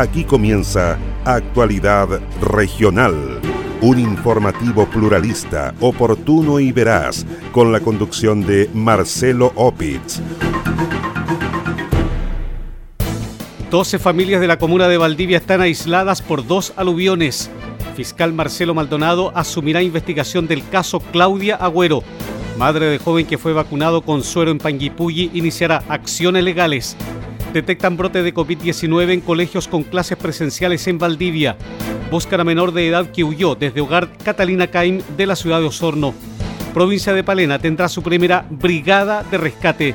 Aquí comienza Actualidad Regional, un informativo pluralista, oportuno y veraz, con la conducción de Marcelo Opitz. 12 familias de la comuna de Valdivia están aisladas por dos aluviones. Fiscal Marcelo Maldonado asumirá investigación del caso Claudia Agüero. Madre de joven que fue vacunado con suero en Panguipulli iniciará acciones legales detectan brote de COVID-19 en colegios con clases presenciales en Valdivia. Buscan a menor de edad que huyó desde hogar Catalina Caim de la ciudad de Osorno. Provincia de Palena tendrá su primera brigada de rescate.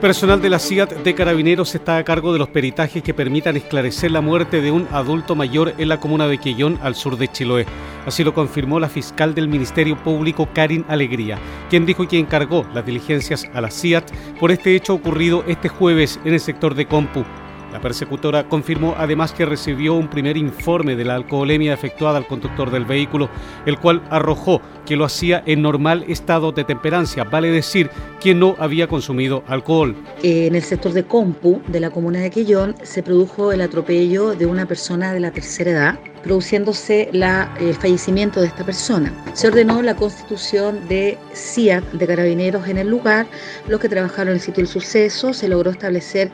Personal de la CIAT de Carabineros está a cargo de los peritajes que permitan esclarecer la muerte de un adulto mayor en la comuna de Quellón, al sur de Chiloé. Así lo confirmó la fiscal del Ministerio Público, Karin Alegría, quien dijo que encargó las diligencias a la CIAT por este hecho ocurrido este jueves en el sector de Compu. La persecutora confirmó además que recibió un primer informe de la alcoholemia efectuada al conductor del vehículo, el cual arrojó que lo hacía en normal estado de temperancia, vale decir que no había consumido alcohol. En el sector de Compu de la comuna de Quillón se produjo el atropello de una persona de la tercera edad produciéndose la, el fallecimiento de esta persona. Se ordenó la constitución de CIAT de carabineros en el lugar, los que trabajaron en el sitio del suceso, se logró establecer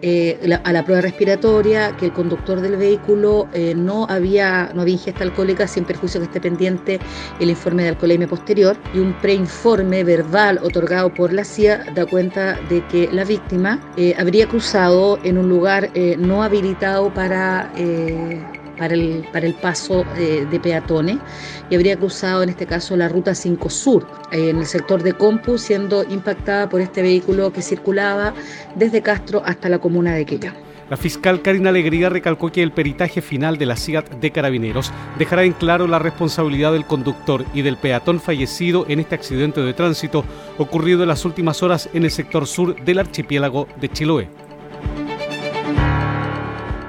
eh, a la prueba respiratoria que el conductor del vehículo eh, no, había, no había ingesta alcohólica sin perjuicio que esté pendiente el informe de alcoholemia posterior y un preinforme verbal otorgado por la CIA da cuenta de que la víctima eh, habría cruzado en un lugar no habilitado para para el, para el paso eh, de peatones y habría cruzado en este caso la ruta 5 Sur eh, en el sector de Compu, siendo impactada por este vehículo que circulaba desde Castro hasta la comuna de Quilla. La fiscal Karina Alegría recalcó que el peritaje final de la CIAT de Carabineros dejará en claro la responsabilidad del conductor y del peatón fallecido en este accidente de tránsito ocurrido en las últimas horas en el sector sur del archipiélago de Chiloé.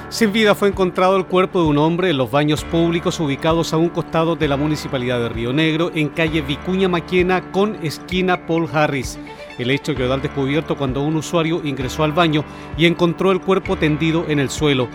Sin vida fue encontrado el cuerpo de un hombre en los baños públicos ubicados a un costado de la municipalidad de Río Negro, en calle Vicuña Maquena con esquina Paul Harris. El hecho quedó al descubierto cuando un usuario ingresó al baño y encontró el cuerpo tendido en el suelo.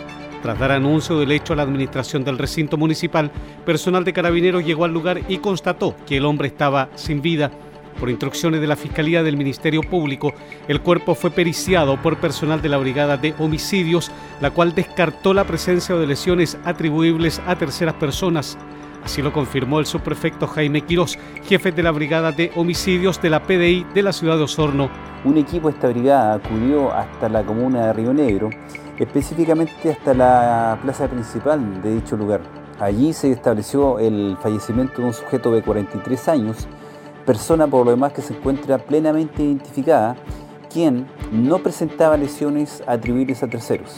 Tras dar anuncio del hecho a la administración del recinto municipal, personal de carabineros llegó al lugar y constató que el hombre estaba sin vida. Por instrucciones de la Fiscalía del Ministerio Público, el cuerpo fue periciado por personal de la Brigada de Homicidios, la cual descartó la presencia de lesiones atribuibles a terceras personas. Así lo confirmó el subprefecto Jaime Quirós, jefe de la Brigada de Homicidios de la PDI de la ciudad de Osorno. Un equipo de esta brigada acudió hasta la comuna de Río Negro, específicamente hasta la plaza principal de dicho lugar. Allí se estableció el fallecimiento de un sujeto de 43 años, persona por lo demás que se encuentra plenamente identificada, quien no presentaba lesiones atribuibles a terceros.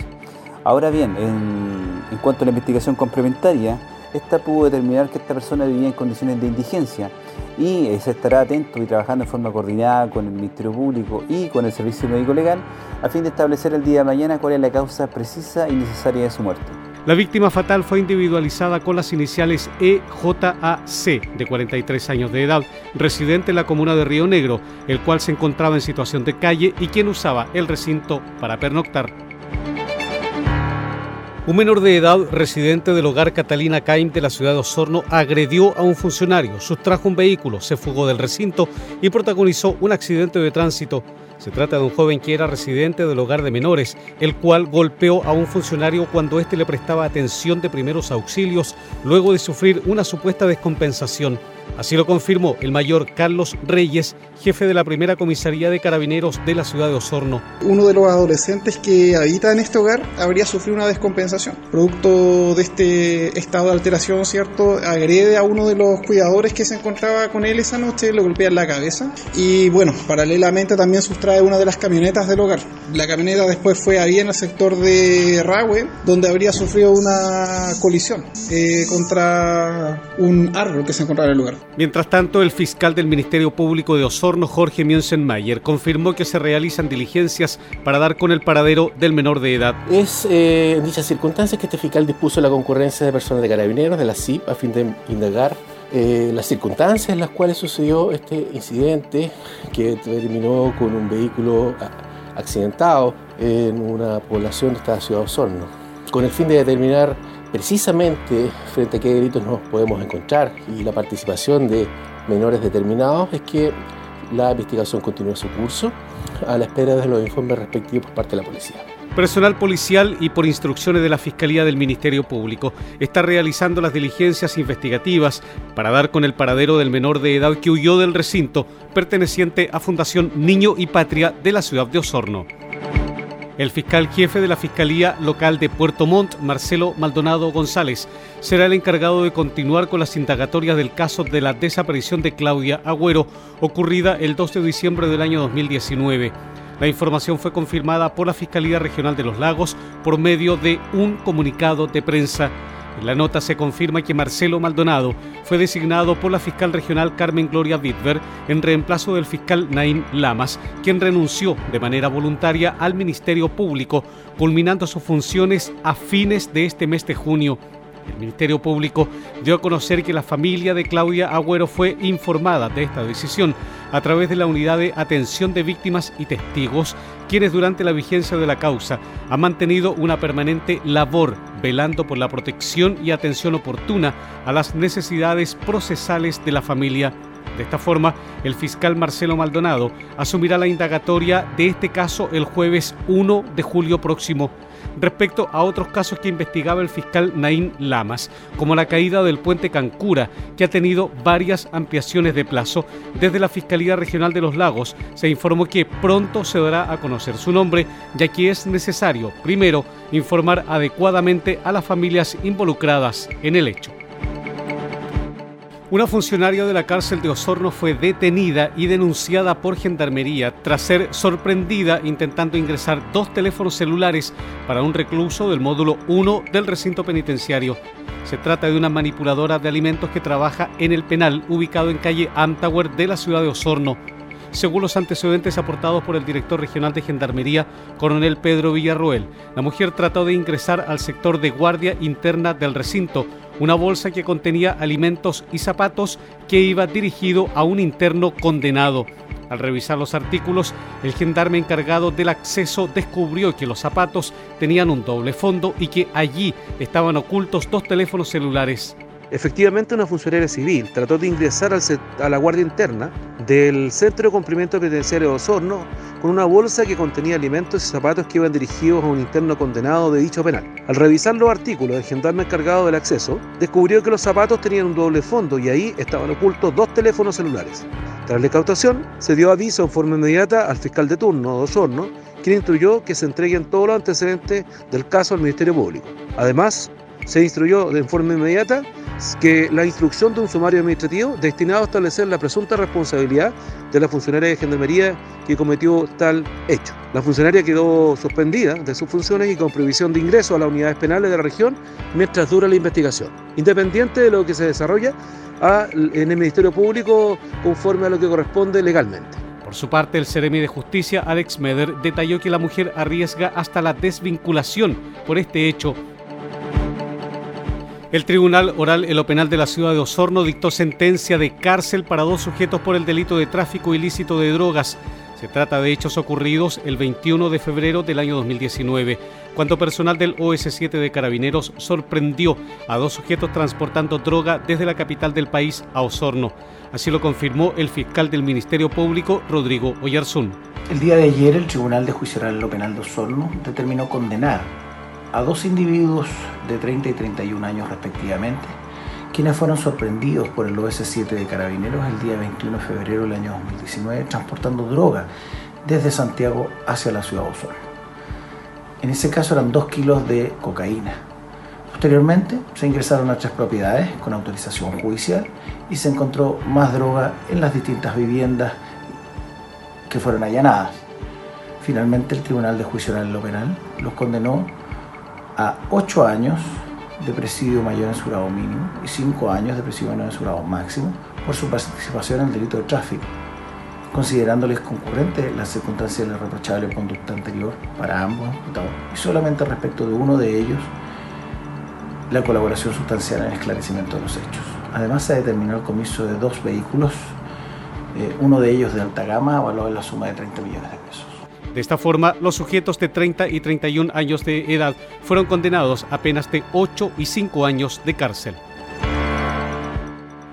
Ahora bien, en, cuanto a la investigación complementaria, esta pudo determinar que esta persona vivía en condiciones de indigencia y se estará atento y trabajando en forma coordinada con el Ministerio Público y con el Servicio Médico Legal a fin de establecer el día de mañana cuál es la causa precisa y necesaria de su muerte. La víctima fatal fue individualizada con las iniciales EJAC, de 43 años de edad, residente en la comuna de Río Negro, el cual se encontraba en situación de calle y quien usaba el recinto para pernoctar. Un menor de edad, residente del hogar Catalina Caim de la ciudad de Osorno, agredió a un funcionario, sustrajo un vehículo, se fugó del recinto y protagonizó un accidente de tránsito. Se trata de un joven que era residente del hogar de menores, el cual golpeó a un funcionario cuando éste le prestaba atención de primeros auxilios luego de sufrir una supuesta descompensación. Así lo confirmó el mayor Carlos Reyes, jefe de la primera comisaría de carabineros de la ciudad de Osorno. Uno de los adolescentes que habita en este hogar habría sufrido una descompensación. Producto de este estado de alteración, ¿cierto? Agrede a uno de los cuidadores que se encontraba con él esa noche, lo golpea en la cabeza y bueno, paralelamente también sustrae una de las camionetas del hogar. La camioneta después fue ahí en el sector de Rahue, donde habría sufrido una colisión eh, contra un árbol que se encontraba en el lugar. Mientras tanto, el fiscal del Ministerio Público de Osorno, Jorge Mienzenmayer, confirmó que se realizan diligencias para dar con el paradero del menor de edad. Es eh, en dichas circunstancias que este fiscal dispuso la concurrencia de personas de carabineros de la CIP a fin de indagar eh, las circunstancias en las cuales sucedió este incidente que terminó con un vehículo accidentado en una población de esta ciudad de Osorno, con el fin de determinar precisamente frente a qué delitos nos podemos encontrar y la participación de menores determinados es que la investigación continúe su curso a la espera de los informes respectivos por parte de la policía. Personal policial y por instrucciones de la Fiscalía del Ministerio Público está realizando las diligencias investigativas para dar con el paradero del menor de edad que huyó del recinto perteneciente a Fundación Niño y Patria de la ciudad de Osorno. El fiscal jefe de la Fiscalía Local de Puerto Montt, Marcelo Maldonado González, será el encargado de continuar con las indagatorias del caso de la desaparición de Claudia Agüero, ocurrida el 2 de diciembre del año 2019. La información fue confirmada por la Fiscalía Regional de los Lagos por medio de un comunicado de prensa. En la nota se confirma que Marcelo Maldonado fue designado por la fiscal regional Carmen Gloria Wittber en reemplazo del fiscal Naim Lamas, quien renunció de manera voluntaria al Ministerio Público, culminando sus funciones a fines de este mes de junio. El Ministerio Público dio a conocer que la familia de Claudia Agüero fue informada de esta decisión a través de la Unidad de Atención de Víctimas y Testigos, quienes durante la vigencia de la causa han mantenido una permanente labor velando por la protección y atención oportuna a las necesidades procesales de la familia. De esta forma, el fiscal Marcelo Maldonado asumirá la indagatoria de este caso el jueves 1 de julio próximo respecto a otros casos que investigaba el fiscal Naín Lamas, como la caída del puente Cancura, que ha tenido varias ampliaciones de plazo. Desde la Fiscalía Regional de los Lagos se informó que pronto se dará a conocer su nombre, ya que es necesario, primero, informar adecuadamente a las familias involucradas en el hecho. Una funcionaria de la cárcel de Osorno fue detenida y denunciada por Gendarmería tras ser sorprendida intentando ingresar dos teléfonos celulares para un recluso del módulo 1 del recinto penitenciario. Se trata de una manipuladora de alimentos que trabaja en el penal ubicado en calle Antauer de la ciudad de Osorno. Según los antecedentes aportados por el director regional de Gendarmería, coronel Pedro Villarroel, la mujer trató de ingresar al sector de guardia interna del recinto, una bolsa que contenía alimentos y zapatos que iba dirigido a un interno condenado. Al revisar los artículos, el gendarme encargado del acceso descubrió que los zapatos tenían un doble fondo y que allí estaban ocultos dos teléfonos celulares. Efectivamente, una funcionaria civil trató de ingresar a la guardia interna del Centro de Cumplimiento Penitenciario de Osorno con una bolsa que contenía alimentos y zapatos que iban dirigidos a un interno condenado de dicho penal. Al revisar los artículos del gendarme encargado del acceso, descubrió que los zapatos tenían un doble fondo y ahí estaban ocultos dos teléfonos celulares. Tras la incautación, se dio aviso en forma inmediata al fiscal de turno de Osorno, quien instruyó que se entreguen todos los antecedentes del caso al Ministerio Público. Además, se instruyó de forma inmediata que la instrucción de un sumario administrativo destinado a establecer la presunta responsabilidad de la funcionaria de Gendarmería que cometió tal hecho. La funcionaria quedó suspendida de sus funciones y con prohibición de ingreso a las unidades penales de la región mientras dura la investigación, independiente de lo que se desarrolla en el Ministerio Público conforme a lo que corresponde legalmente. Por su parte, el Ceremi de Justicia, Alex Meder, detalló que la mujer arriesga hasta la desvinculación por este hecho el Tribunal Oral en lo Penal de la ciudad de Osorno dictó sentencia de cárcel para dos sujetos por el delito de tráfico ilícito de drogas. Se trata de hechos ocurridos el 21 de febrero del año 2019, cuando personal del OS7 de Carabineros sorprendió a dos sujetos transportando droga desde la capital del país a Osorno. Así lo confirmó el fiscal del Ministerio Público, Rodrigo Oyarzún. El día de ayer, el Tribunal de Juicio Oral en lo Penal de Osorno determinó condenar a dos individuos de 30 y 31 años respectivamente, quienes fueron sorprendidos por el OS-7 de Carabineros el día 21 de febrero del año 2019 transportando droga desde Santiago hacia la ciudad de Osorno. En ese caso eran 2 kilos de cocaína. Posteriormente se ingresaron a tres propiedades con autorización judicial y se encontró más droga en las distintas viviendas que fueron allanadas. Finalmente el Tribunal de Juicio Oral Lo Penal los condenó a 8 años de presidio mayor en su grado mínimo y 5 años de presidio menor en su grado máximo por su participación en el delito de tráfico, considerándoles concurrente las circunstancias de la reprochable conducta anterior para ambos imputados y solamente respecto de uno de ellos la colaboración sustancial en el esclarecimiento de los hechos. Además se determinó el comiso de dos vehículos, eh, uno de ellos de alta gama, valorado en la suma de 30 millones de pesos. De esta forma, los sujetos de 30 y 31 años de edad fueron condenados a penas de 8 y 5 años de cárcel.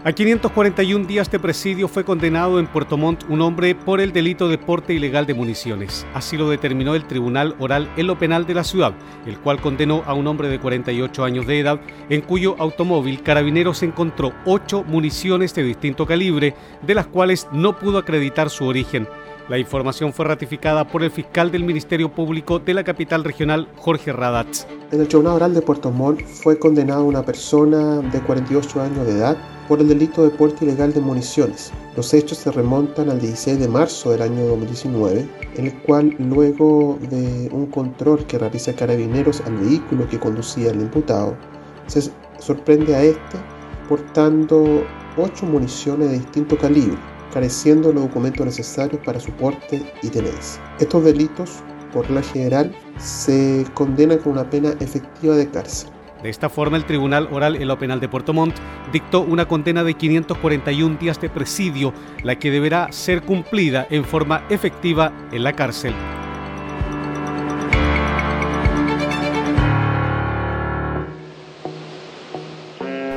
A 541 días de presidio fue condenado en Puerto Montt un hombre por el delito de porte ilegal de municiones. Así lo determinó el Tribunal Oral en lo Penal de la ciudad, el cual condenó a un hombre de 48 años de edad, en cuyo automóvil Carabineros encontró 8 municiones de distinto calibre, de las cuales no pudo acreditar su origen. La información fue ratificada por el fiscal del Ministerio Público de la capital regional, Jorge Radatz. En el Tribunal Oral de Puerto Montt fue condenada una persona de 48 años de edad por el delito de porte ilegal de municiones. Los hechos se remontan al 16 de marzo del año 2019, en el cual luego de un control que realiza carabineros al vehículo que conducía el imputado, se sorprende a este portando 8 municiones de distinto calibre careciendo los documentos necesarios para su porte y tenencia. Estos delitos, por la general, se condenan con una pena efectiva de cárcel. De esta forma, el Tribunal Oral en lo Penal de Puerto Montt dictó una condena de 541 días de presidio, la que deberá ser cumplida en forma efectiva en la cárcel.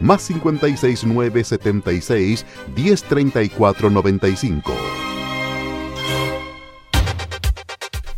más 569 76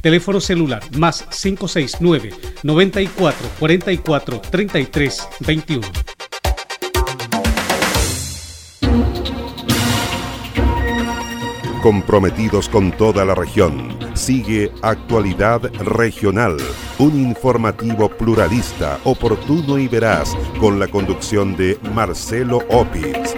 Teléfono celular más 569 94 44 33 21. comprometidos con toda la región. Sigue Actualidad Regional, un informativo pluralista, oportuno y veraz, con la conducción de Marcelo Opitz.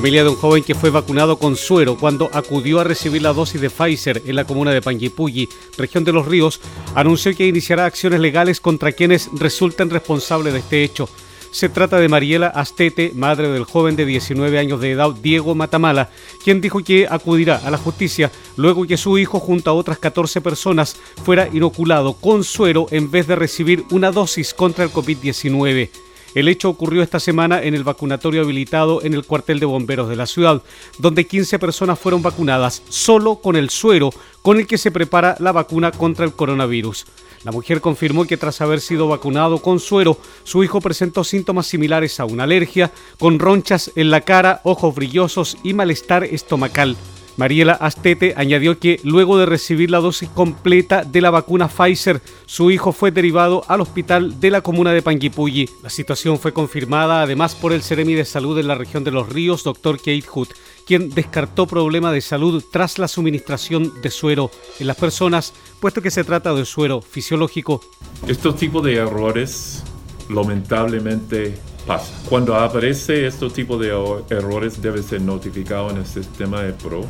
Familia de un joven que fue vacunado con suero cuando acudió a recibir la dosis de Pfizer en la comuna de Panguipulli, región de Los Ríos, anunció que iniciará acciones legales contra quienes resulten responsables de este hecho. Se trata de Mariela Astete, madre del joven de 19 años de edad Diego Matamala, quien dijo que acudirá a la justicia luego que su hijo junto a otras 14 personas fuera inoculado con suero en vez de recibir una dosis contra el COVID-19. El hecho ocurrió esta semana en el vacunatorio habilitado en el cuartel de bomberos de la ciudad, donde 15 personas fueron vacunadas solo con el suero con el que se prepara la vacuna contra el coronavirus. La mujer confirmó que tras haber sido vacunado con suero, su hijo presentó síntomas similares a una alergia, con ronchas en la cara, ojos brillosos y malestar estomacal. Mariela Astete añadió que luego de recibir la dosis completa de la vacuna Pfizer, su hijo fue derivado al hospital de la comuna de Panguipulli. La situación fue confirmada además por el Ceremi de Salud en la región de Los Ríos, doctor Kate Hood, quien descartó problema de salud tras la suministración de suero en las personas, puesto que se trata de suero fisiológico. Estos tipos de errores lamentablemente pasa. Cuando aparece este tipo de errores debe ser notificado en el sistema de PRO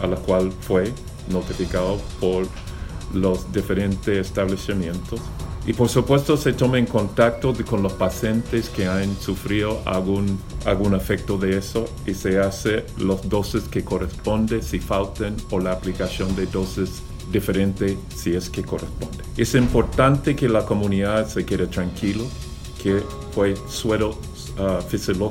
a la cual fue notificado por los diferentes establecimientos. Y por supuesto se toma en contacto con los pacientes que han sufrido algún, algún efecto de eso y se hace los dosis que corresponde si faltan o la aplicación de dosis diferente si es que corresponde. Es importante que la comunidad se quede tranquilo, que fue suero uh,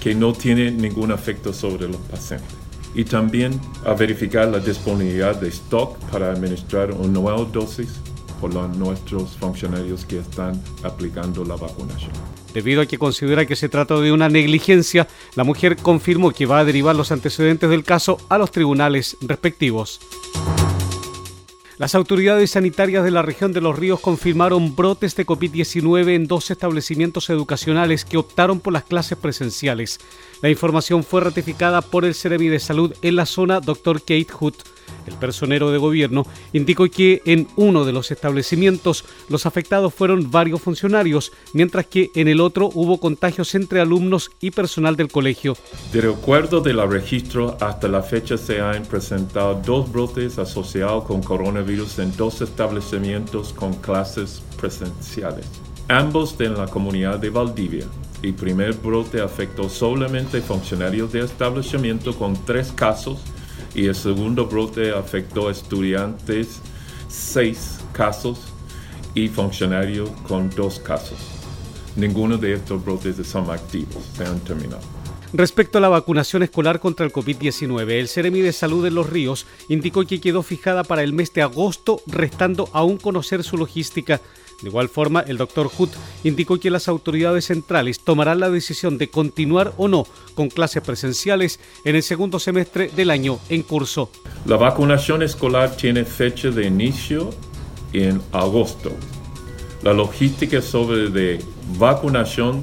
que no tiene ningún efecto sobre los pacientes y también a verificar la disponibilidad de stock para administrar una nueva dosis por los, nuestros funcionarios que están aplicando la vacunación. Debido a que considera que se trata de una negligencia, la mujer confirmó que va a derivar los antecedentes del caso a los tribunales respectivos. Las autoridades sanitarias de la región de Los Ríos confirmaron brotes de COVID-19 en dos establecimientos educacionales que optaron por las clases presenciales. La información fue ratificada por el Ceremi de Salud en la zona Dr. Kate Hood. El personero de gobierno indicó que en uno de los establecimientos los afectados fueron varios funcionarios, mientras que en el otro hubo contagios entre alumnos y personal del colegio. De acuerdo del registro, hasta la fecha se han presentado dos brotes asociados con coronavirus en dos establecimientos con clases presenciales, ambos en la comunidad de Valdivia. El primer brote afectó solamente funcionarios de establecimiento con tres casos y el segundo brote afectó a estudiantes, seis casos, y funcionarios con dos casos. Ninguno de estos brotes son activos, se han terminado. Respecto a la vacunación escolar contra el COVID-19, el Ceremi de Salud de Los Ríos indicó que quedó fijada para el mes de agosto, restando aún conocer su logística. De igual forma, el doctor Hood indicó que las autoridades centrales tomarán la decisión de continuar o no con clases presenciales en el segundo semestre del año en curso. La vacunación escolar tiene fecha de inicio en agosto. La logística sobre de vacunación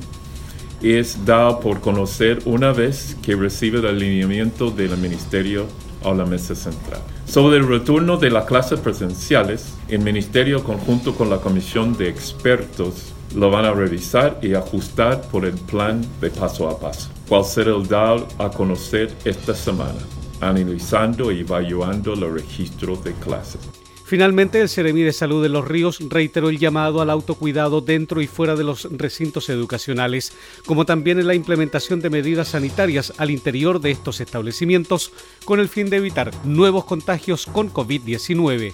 es dada por conocer una vez que recibe el alineamiento del Ministerio a la mesa central. Sobre el retorno de las clases presenciales, el Ministerio conjunto con la Comisión de Expertos lo van a revisar y ajustar por el plan de paso a paso, cual será el dado a conocer esta semana, analizando y evaluando los registros de clases. Finalmente, el Seremi de Salud de Los Ríos reiteró el llamado al autocuidado dentro y fuera de los recintos educacionales, como también en la implementación de medidas sanitarias al interior de estos establecimientos, con el fin de evitar nuevos contagios con COVID-19.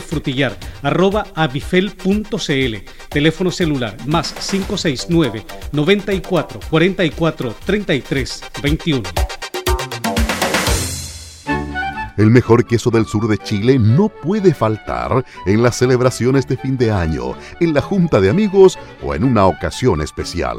frutillar Teléfono celular más 569 94 44 33 21. El mejor queso del sur de Chile no puede faltar en las celebraciones de fin de año, en la junta de amigos o en una ocasión especial.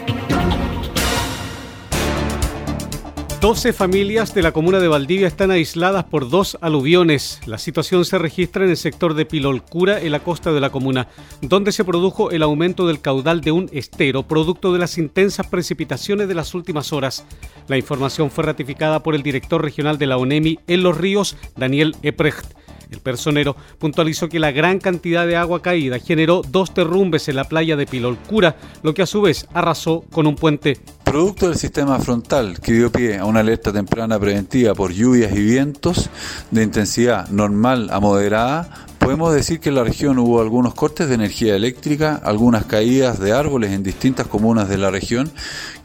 12 familias de la comuna de Valdivia están aisladas por dos aluviones. La situación se registra en el sector de Pilolcura, en la costa de la comuna, donde se produjo el aumento del caudal de un estero, producto de las intensas precipitaciones de las últimas horas. La información fue ratificada por el director regional de la ONEMI en Los Ríos, Daniel Eprecht. El personero puntualizó que la gran cantidad de agua caída generó dos derrumbes en la playa de Pilolcura, lo que a su vez arrasó con un puente. Producto del sistema frontal que dio pie a una alerta temprana preventiva por lluvias y vientos de intensidad normal a moderada, Podemos decir que en la región hubo algunos cortes de energía eléctrica, algunas caídas de árboles en distintas comunas de la región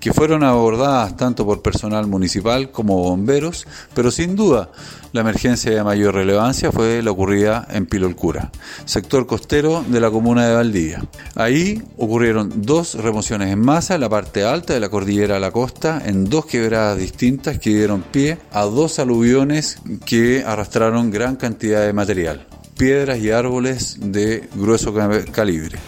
que fueron abordadas tanto por personal municipal como bomberos, pero sin duda la emergencia de mayor relevancia fue la ocurrida en Pilolcura, sector costero de la comuna de Valdivia. Ahí ocurrieron dos remociones en masa en la parte alta de la cordillera a la costa, en dos quebradas distintas que dieron pie a dos aluviones que arrastraron gran cantidad de material piedras y árboles de grueso calibre.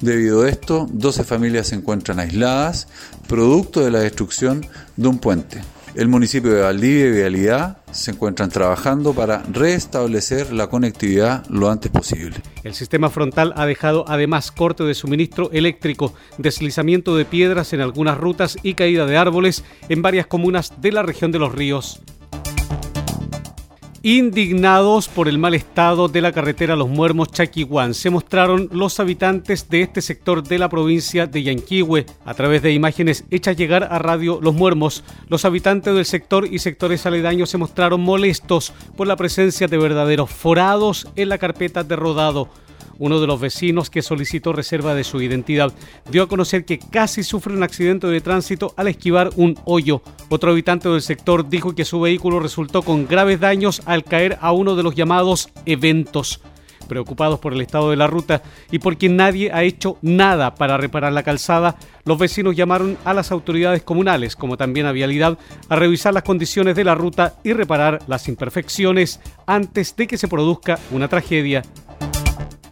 Debido a esto, 12 familias se encuentran aisladas, producto de la destrucción de un puente. El municipio de Valdivia y Vialidad se encuentran trabajando para restablecer la conectividad lo antes posible. El sistema frontal ha dejado además corte de suministro eléctrico, deslizamiento de piedras en algunas rutas y caída de árboles en varias comunas de la región de los ríos. Indignados por el mal estado de la carretera Los Muermos Chaquihuán, se mostraron los habitantes de este sector de la provincia de Yanquihue. A través de imágenes hechas llegar a Radio Los Muermos, los habitantes del sector y sectores aledaños se mostraron molestos por la presencia de verdaderos forados en la carpeta de rodado uno de los vecinos que solicitó reserva de su identidad, dio a conocer que casi sufre un accidente de tránsito al esquivar un hoyo. Otro habitante del sector dijo que su vehículo resultó con graves daños al caer a uno de los llamados eventos preocupados por el estado de la ruta y porque nadie ha hecho nada para reparar la calzada, los vecinos llamaron a las autoridades comunales, como también a Vialidad, a revisar las condiciones de la ruta y reparar las imperfecciones antes de que se produzca una tragedia.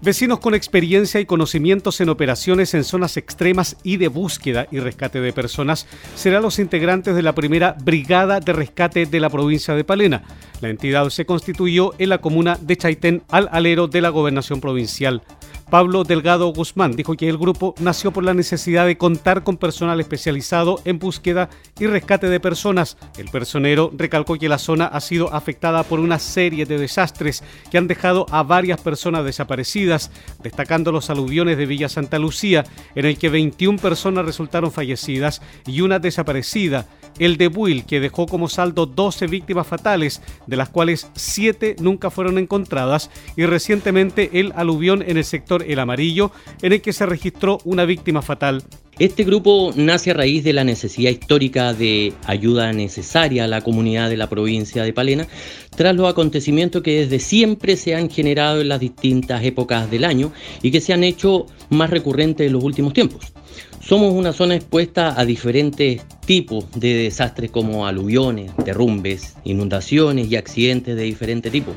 Vecinos con experiencia y conocimientos en operaciones en zonas extremas y de búsqueda y rescate de personas serán los integrantes de la primera Brigada de Rescate de la provincia de Palena. La entidad se constituyó en la comuna de Chaitén al alero de la gobernación provincial. Pablo Delgado Guzmán dijo que el grupo nació por la necesidad de contar con personal especializado en búsqueda y rescate de personas. El personero recalcó que la zona ha sido afectada por una serie de desastres que han dejado a varias personas desaparecidas, destacando los aluviones de Villa Santa Lucía, en el que 21 personas resultaron fallecidas y una desaparecida el de Buil, que dejó como saldo 12 víctimas fatales, de las cuales 7 nunca fueron encontradas, y recientemente el aluvión en el sector El Amarillo, en el que se registró una víctima fatal. Este grupo nace a raíz de la necesidad histórica de ayuda necesaria a la comunidad de la provincia de Palena, tras los acontecimientos que desde siempre se han generado en las distintas épocas del año y que se han hecho más recurrentes en los últimos tiempos. Somos una zona expuesta a diferentes tipos de desastres como aluviones, derrumbes, inundaciones y accidentes de diferente tipo.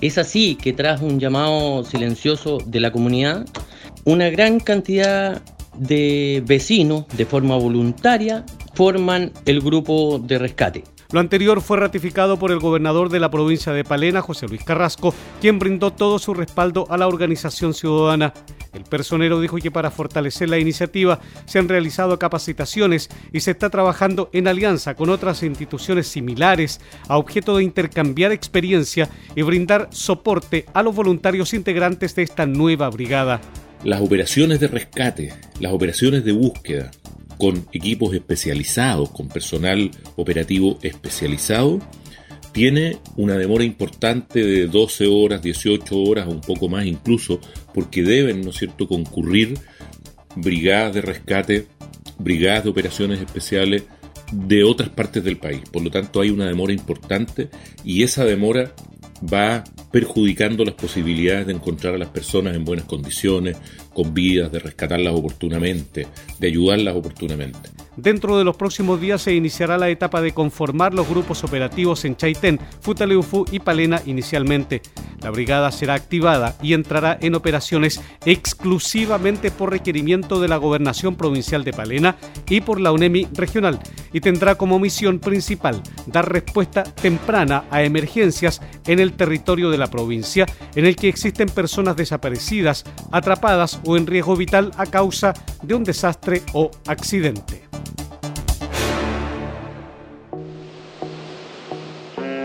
Es así que tras un llamado silencioso de la comunidad, una gran cantidad de vecinos de forma voluntaria forman el grupo de rescate. Lo anterior fue ratificado por el gobernador de la provincia de Palena, José Luis Carrasco, quien brindó todo su respaldo a la organización ciudadana. El personero dijo que para fortalecer la iniciativa se han realizado capacitaciones y se está trabajando en alianza con otras instituciones similares a objeto de intercambiar experiencia y brindar soporte a los voluntarios integrantes de esta nueva brigada. Las operaciones de rescate, las operaciones de búsqueda, con equipos especializados, con personal operativo especializado, tiene una demora importante de 12 horas, 18 horas, un poco más incluso, porque deben, ¿no es cierto?, concurrir brigadas de rescate, brigadas de operaciones especiales, de otras partes del país. Por lo tanto, hay una demora importante y esa demora va perjudicando las posibilidades de encontrar a las personas en buenas condiciones, con vidas, de rescatarlas oportunamente, de ayudarlas oportunamente. Dentro de los próximos días se iniciará la etapa de conformar los grupos operativos en Chaitén, Futaleufu y Palena inicialmente. La brigada será activada y entrará en operaciones exclusivamente por requerimiento de la Gobernación Provincial de Palena y por la UNEMI regional y tendrá como misión principal dar respuesta temprana a emergencias en el territorio de la provincia en el que existen personas desaparecidas, atrapadas o en riesgo vital a causa de un desastre o accidente.